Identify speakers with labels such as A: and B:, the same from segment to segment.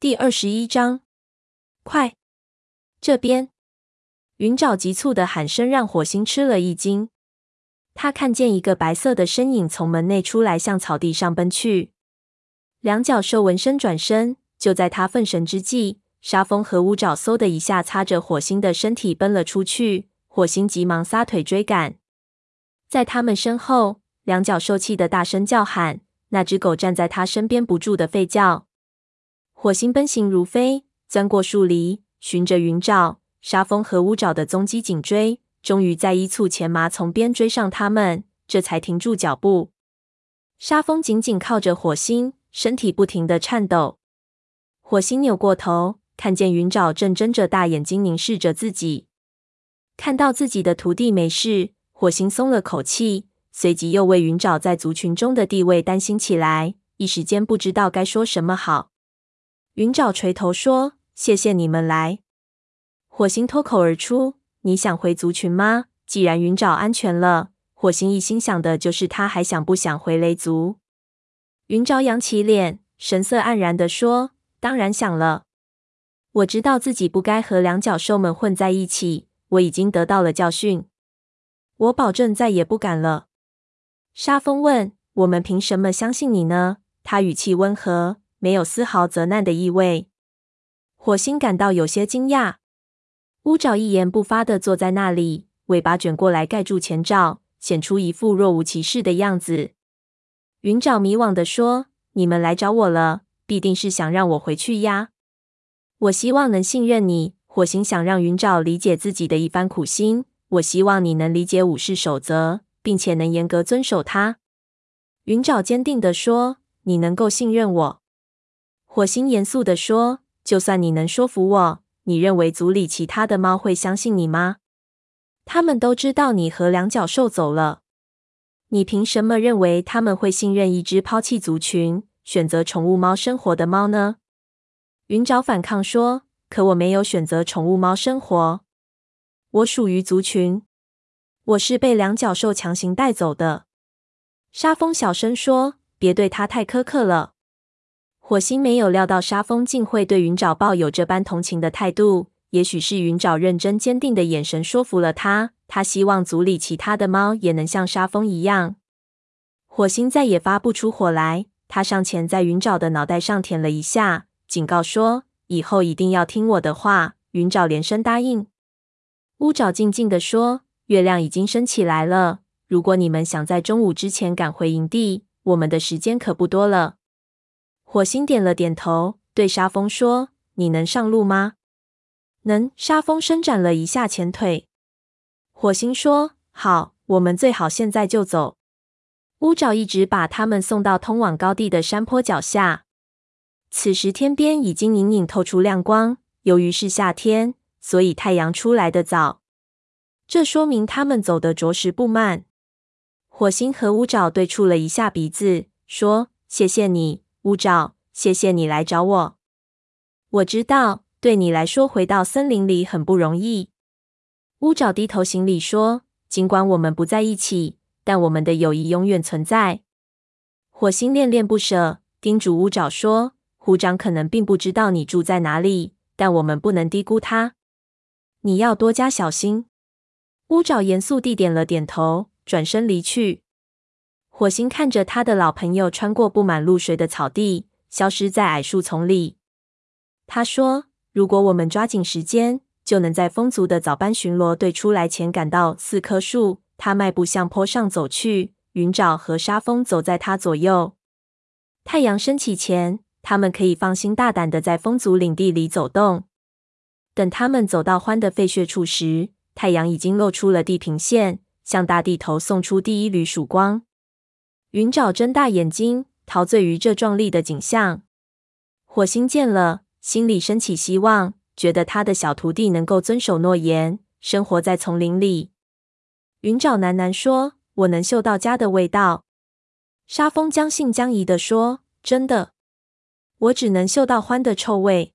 A: 第二十一章，快，这边！云沼急促的喊声让火星吃了一惊。他看见一个白色的身影从门内出来，向草地上奔去。两角兽闻声转身，就在他分神之际，沙风和乌爪嗖的一下擦着火星的身体奔了出去。火星急忙撒腿追赶，在他们身后，两角兽气得大声叫喊。那只狗站在他身边，不住的吠叫。火星奔行如飞，钻过树篱，循着云沼、沙风和乌爪的踪迹紧追，终于在一簇前麻丛边追上他们，这才停住脚步。沙风紧紧靠着火星，身体不停的颤抖。火星扭过头，看见云沼正睁着大眼睛凝视着自己。看到自己的徒弟没事，火星松了口气。随即又为云沼在族群中的地位担心起来，一时间不知道该说什么好。云沼垂头说：“谢谢你们来。”火星脱口而出：“你想回族群吗？”既然云沼安全了，火星一心想的就是他还想不想回雷族。云沼扬起脸，神色黯然地说：“当然想了。我知道自己不该和两角兽们混在一起，我已经得到了教训。我保证再也不敢了。”沙风问：“我们凭什么相信你呢？”他语气温和，没有丝毫责难的意味。火星感到有些惊讶。乌爪一言不发的坐在那里，尾巴卷过来盖住前爪，显出一副若无其事的样子。云爪迷惘地说：“你们来找我了，必定是想让我回去呀。我希望能信任你。”火星想让云爪理解自己的一番苦心。我希望你能理解武士守则。并且能严格遵守它。云爪坚定地说：“你能够信任我。”火星严肃地说：“就算你能说服我，你认为族里其他的猫会相信你吗？他们都知道你和两角兽走了，你凭什么认为他们会信任一只抛弃族群、选择宠物猫生活的猫呢？”云爪反抗说：“可我没有选择宠物猫生活，我属于族群。”我是被两角兽强行带走的。沙风小声说：“别对他太苛刻了。”火星没有料到沙风竟会对云爪抱有这般同情的态度。也许是云爪认真坚定的眼神说服了他。他希望组里其他的猫也能像沙风一样。火星再也发不出火来。他上前在云爪的脑袋上舔了一下，警告说：“以后一定要听我的话。”云爪连声答应。乌爪静静地说。月亮已经升起来了。如果你们想在中午之前赶回营地，我们的时间可不多了。火星点了点头，对沙风说：“你能上路吗？”“能。”沙风伸展了一下前腿。火星说：“好，我们最好现在就走。”乌爪一直把他们送到通往高地的山坡脚下。此时天边已经隐隐透出亮光。由于是夏天，所以太阳出来的早。这说明他们走得着实不慢。火星和乌爪对触了一下鼻子，说：“谢谢你，乌爪，谢谢你来找我。我知道对你来说回到森林里很不容易。”乌爪低头行礼说：“尽管我们不在一起，但我们的友谊永远存在。”火星恋恋不舍，叮嘱乌爪说：“虎掌可能并不知道你住在哪里，但我们不能低估他。你要多加小心。”乌爪严肃地点了点头，转身离去。火星看着他的老朋友穿过布满露水的草地，消失在矮树丛里。他说：“如果我们抓紧时间，就能在风族的早班巡逻队出来前赶到四棵树。”他迈步向坡上走去，云爪和沙风走在他左右。太阳升起前，他们可以放心大胆的在风族领地里走动。等他们走到獾的废穴处时，太阳已经露出了地平线，向大地头送出第一缕曙光。云爪睁大眼睛，陶醉于这壮丽的景象。火星见了，心里升起希望，觉得他的小徒弟能够遵守诺言，生活在丛林里。云爪喃喃说：“我能嗅到家的味道。”沙风将信将疑地说：“真的？我只能嗅到獾的臭味，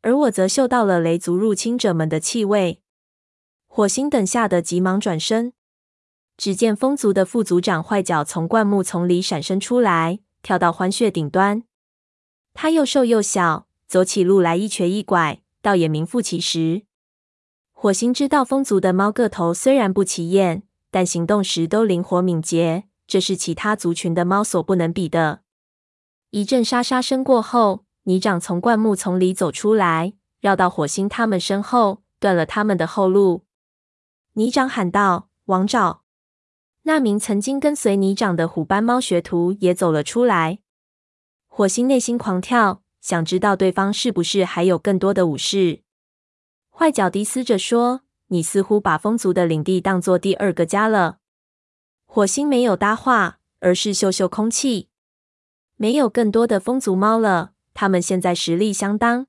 A: 而我则嗅到了雷族入侵者们的气味。”火星等吓得急忙转身，只见风族的副族长坏脚从灌木丛里闪身出来，跳到獾穴顶端。他又瘦又小，走起路来一瘸一拐，倒也名副其实。火星知道风族的猫个头虽然不起眼，但行动时都灵活敏捷，这是其他族群的猫所不能比的。一阵沙沙声过后，泥掌从灌木丛里走出来，绕到火星他们身后，断了他们的后路。泥掌喊道：“王爪！”那名曾经跟随你长的虎斑猫学徒也走了出来。火星内心狂跳，想知道对方是不是还有更多的武士。坏脚迪斯着说：“你似乎把风族的领地当作第二个家了。”火星没有搭话，而是嗅嗅空气。没有更多的风族猫了，他们现在实力相当。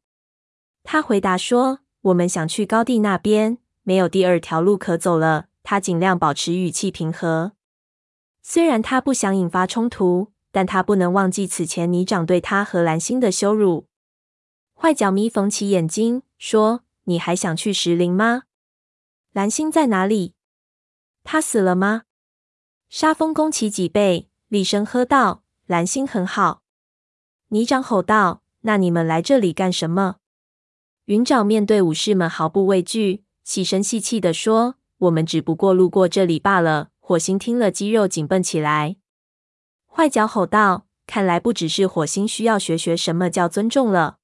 A: 他回答说：“我们想去高地那边，没有第二条路可走了。”他尽量保持语气平和，虽然他不想引发冲突，但他不能忘记此前泥掌对他和蓝星的羞辱。坏脚咪缝起眼睛说。你还想去石林吗？蓝星在哪里？他死了吗？沙风弓起脊背，厉声喝道：“蓝星很好。”泥掌吼道：“那你们来这里干什么？”云爪面对武士们毫不畏惧，细声细气地说：“我们只不过路过这里罢了。”火星听了，肌肉紧绷起来。坏脚吼道：“看来不只是火星需要学学什么叫尊重了。”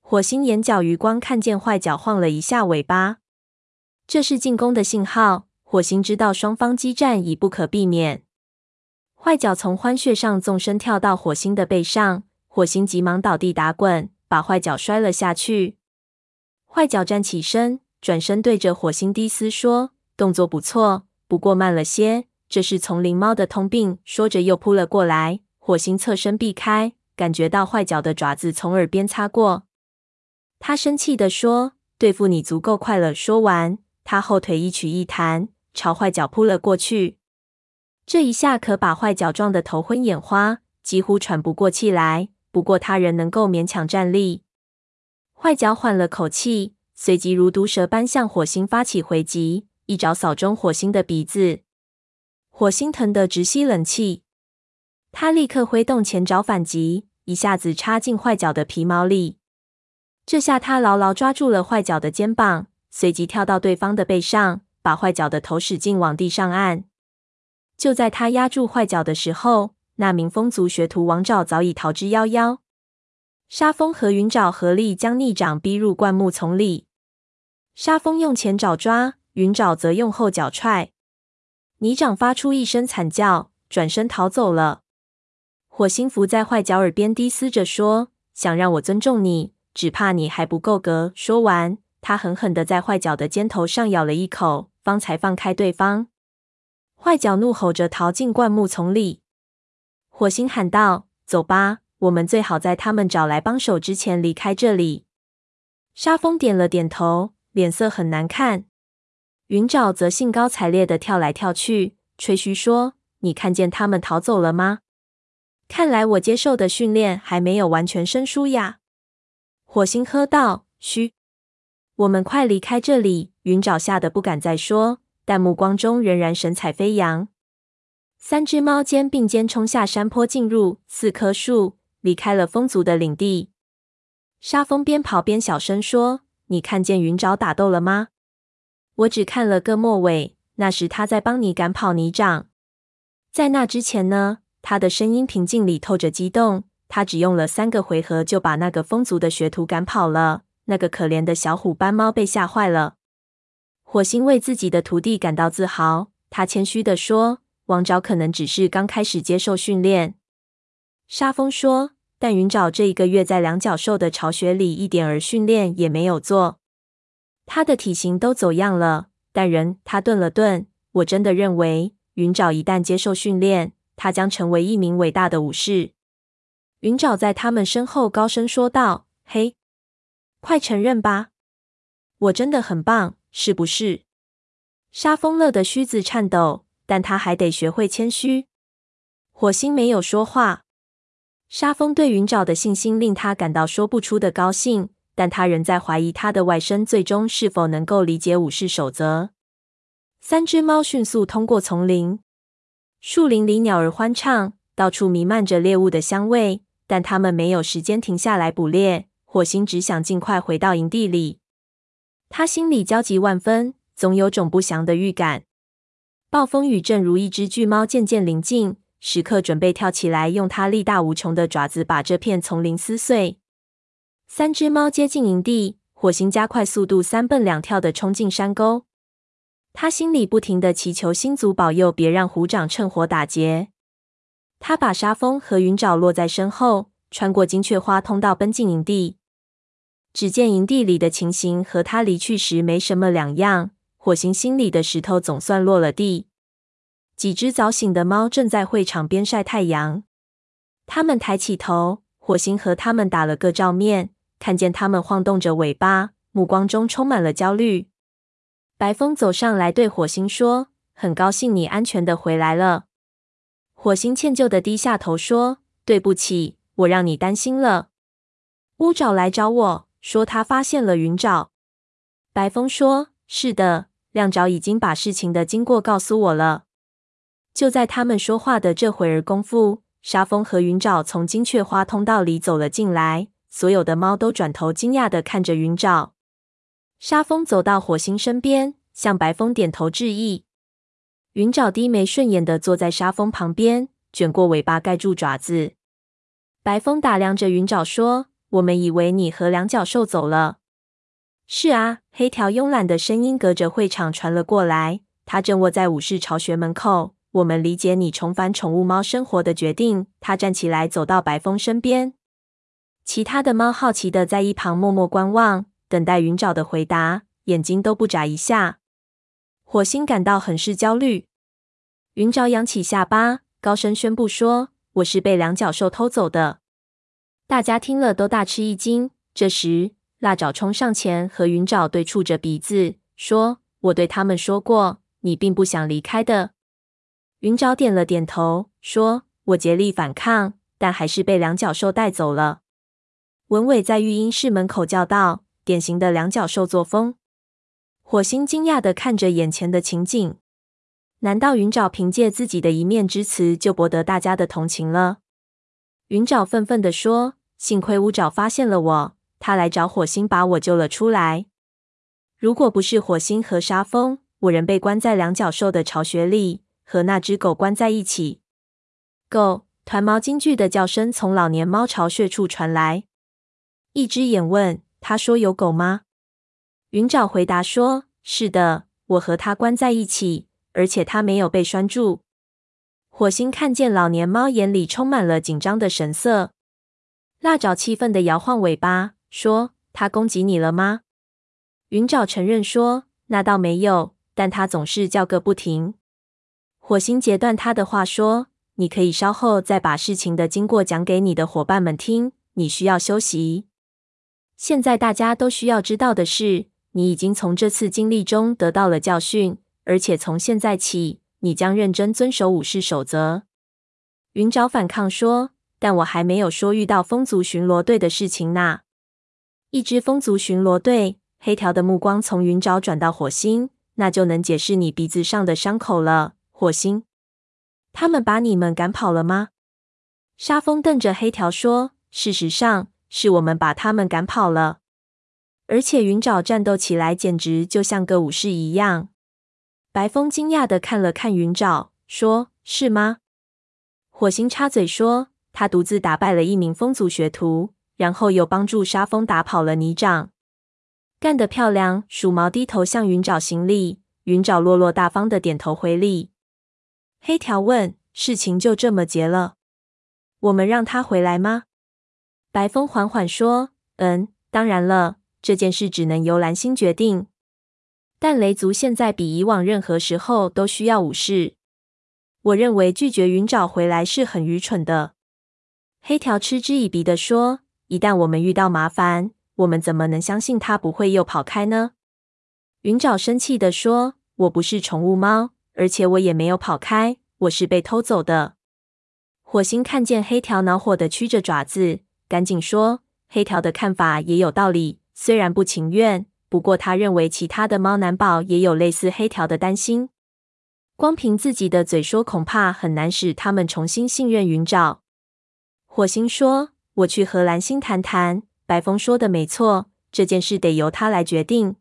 A: 火星眼角余光看见坏脚晃了一下尾巴，这是进攻的信号。火星知道双方激战已不可避免。坏脚从欢穴上纵身跳到火星的背上，火星急忙倒地打滚，把坏脚摔了下去。坏脚站起身，转身对着火星低嘶说：“动作不错，不过慢了些。这是丛林猫的通病。”说着又扑了过来。火星侧身避开，感觉到坏脚的爪子从耳边擦过。他生气地说：“对付你足够快了。”说完，他后腿一曲一弹，朝坏脚扑了过去。这一下可把坏脚撞得头昏眼花，几乎喘不过气来。不过他仍能够勉强站立。坏脚缓了口气，随即如毒蛇般向火星发起回击，一爪扫中火星的鼻子。火星疼得直吸冷气，他立刻挥动前爪反击，一下子插进坏脚的皮毛里。这下他牢牢抓住了坏脚的肩膀，随即跳到对方的背上，把坏脚的头使劲往地上按。就在他压住坏脚的时候，那名风族学徒王爪早已逃之夭夭。沙风和云爪合力将逆掌逼入灌木丛里。沙风用前爪抓，云爪则用后脚踹。泥掌发出一声惨叫，转身逃走了。火星伏在坏脚耳边低嘶着说：“想让我尊重你？”只怕你还不够格。说完，他狠狠地在坏脚的肩头上咬了一口，方才放开对方。坏脚怒吼着逃进灌木丛里。火星喊道：“走吧，我们最好在他们找来帮手之前离开这里。”沙风点了点头，脸色很难看。云爪则兴高采烈地跳来跳去，吹嘘说：“你看见他们逃走了吗？看来我接受的训练还没有完全生疏呀。”火星喝道：“嘘，我们快离开这里！”云爪吓得不敢再说，但目光中仍然神采飞扬。三只猫肩并肩冲下山坡，进入四棵树，离开了风族的领地。沙风边跑边小声说：“你看见云爪打斗了吗？我只看了个末尾，那时他在帮你赶跑泥掌。在那之前呢？”他的声音平静里透着激动。他只用了三个回合就把那个风族的学徒赶跑了。那个可怜的小虎斑猫被吓坏了。火星为自己的徒弟感到自豪，他谦虚地说：“王爪可能只是刚开始接受训练。”沙风说：“但云爪这一个月在两脚兽的巢穴里一点儿训练也没有做，他的体型都走样了。但人……”他顿了顿，“我真的认为，云爪一旦接受训练，他将成为一名伟大的武士。”云爪在他们身后高声说道：“嘿，快承认吧，我真的很棒，是不是？”沙风乐的须子颤抖，但他还得学会谦虚。火星没有说话。沙风对云爪的信心令他感到说不出的高兴，但他仍在怀疑他的外甥最终是否能够理解武士守则。三只猫迅速通过丛林，树林里鸟儿欢唱，到处弥漫着猎物的香味。但他们没有时间停下来捕猎。火星只想尽快回到营地里。他心里焦急万分，总有种不祥的预感。暴风雨正如一只巨猫渐渐临近，时刻准备跳起来，用它力大无穷的爪子把这片丛林撕碎。三只猫接近营地，火星加快速度，三蹦两跳的冲进山沟。他心里不停地祈求星族保佑，别让虎掌趁火打劫。他把沙峰和云爪落在身后，穿过金雀花通道奔进营地。只见营地里的情形和他离去时没什么两样。火星心里的石头总算落了地。几只早醒的猫正在会场边晒太阳。它们抬起头，火星和它们打了个照面，看见它们晃动着尾巴，目光中充满了焦虑。白风走上来对火星说：“很高兴你安全的回来了。”火星歉疚的低下头说：“对不起，我让你担心了。”乌爪来找我说他发现了云爪。白风说：“是的。”亮爪已经把事情的经过告诉我了。就在他们说话的这会儿功夫，沙风和云爪从金雀花通道里走了进来。所有的猫都转头惊讶地看着云爪。沙风走到火星身边，向白风点头致意。云爪低眉顺眼地坐在沙风旁边，卷过尾巴盖住爪子。白风打量着云爪说：“我们以为你和两脚兽走了。”是啊，黑条慵懒的声音隔着会场传了过来。他正卧在武士巢穴门口。我们理解你重返宠物猫生活的决定。他站起来，走到白风身边。其他的猫好奇的在一旁默默观望，等待云爪的回答，眼睛都不眨一下。火星感到很是焦虑。云爪扬起下巴，高声宣布说：“我是被两脚兽偷走的。”大家听了都大吃一惊。这时，辣爪冲上前，和云爪对触着鼻子，说：“我对他们说过，你并不想离开的。”云爪点了点头，说：“我竭力反抗，但还是被两脚兽带走了。”文伟在育婴室门口叫道：“典型的两脚兽作风。”火星惊讶的看着眼前的情景，难道云爪凭借自己的一面之词就博得大家的同情了？云爪愤愤地说：“幸亏乌爪发现了我。”他来找火星，把我救了出来。如果不是火星和沙风，我仍被关在两脚兽的巢穴里，和那只狗关在一起。狗！团猫惊惧的叫声从老年猫巢穴处传来。一只眼问：“他说有狗吗？”云爪回答说：“是的，我和它关在一起，而且它没有被拴住。”火星看见老年猫眼里充满了紧张的神色。蜡爪气愤的摇晃尾巴。说：“它攻击你了吗？”云爪承认说：“那倒没有，但它总是叫个不停。”火星截断他的话说：“你可以稍后再把事情的经过讲给你的伙伴们听。你需要休息。现在大家都需要知道的是，你已经从这次经历中得到了教训，而且从现在起，你将认真遵守武士守则。”云沼反抗说：“但我还没有说遇到风族巡逻队的事情呢。”一支风族巡逻队，黑条的目光从云沼转到火星，那就能解释你鼻子上的伤口了。火星，他们把你们赶跑了吗？沙风瞪着黑条说：“事实上，是我们把他们赶跑了。”而且云爪战斗起来简直就像个武士一样。白风惊讶地看了看云爪，说：“是吗？”火星插嘴说：“他独自打败了一名风族学徒。”然后又帮助沙风打跑了泥掌，干得漂亮！鼠毛低头向云爪行礼，云爪落落大方的点头回礼。黑条问：“事情就这么结了？我们让他回来吗？”白风缓缓说：“嗯，当然了，这件事只能由蓝星决定。但雷族现在比以往任何时候都需要武士。我认为拒绝云爪回来是很愚蠢的。”黑条嗤之以鼻地说。一旦我们遇到麻烦，我们怎么能相信他不会又跑开呢？云爪生气地说：“我不是宠物猫，而且我也没有跑开，我是被偷走的。”火星看见黑条恼火的屈着爪子，赶紧说：“黑条的看法也有道理，虽然不情愿，不过他认为其他的猫难保也有类似黑条的担心。光凭自己的嘴说，恐怕很难使他们重新信任云爪。”火星说。我去和蓝星谈谈，白风说的没错，这件事得由他来决定。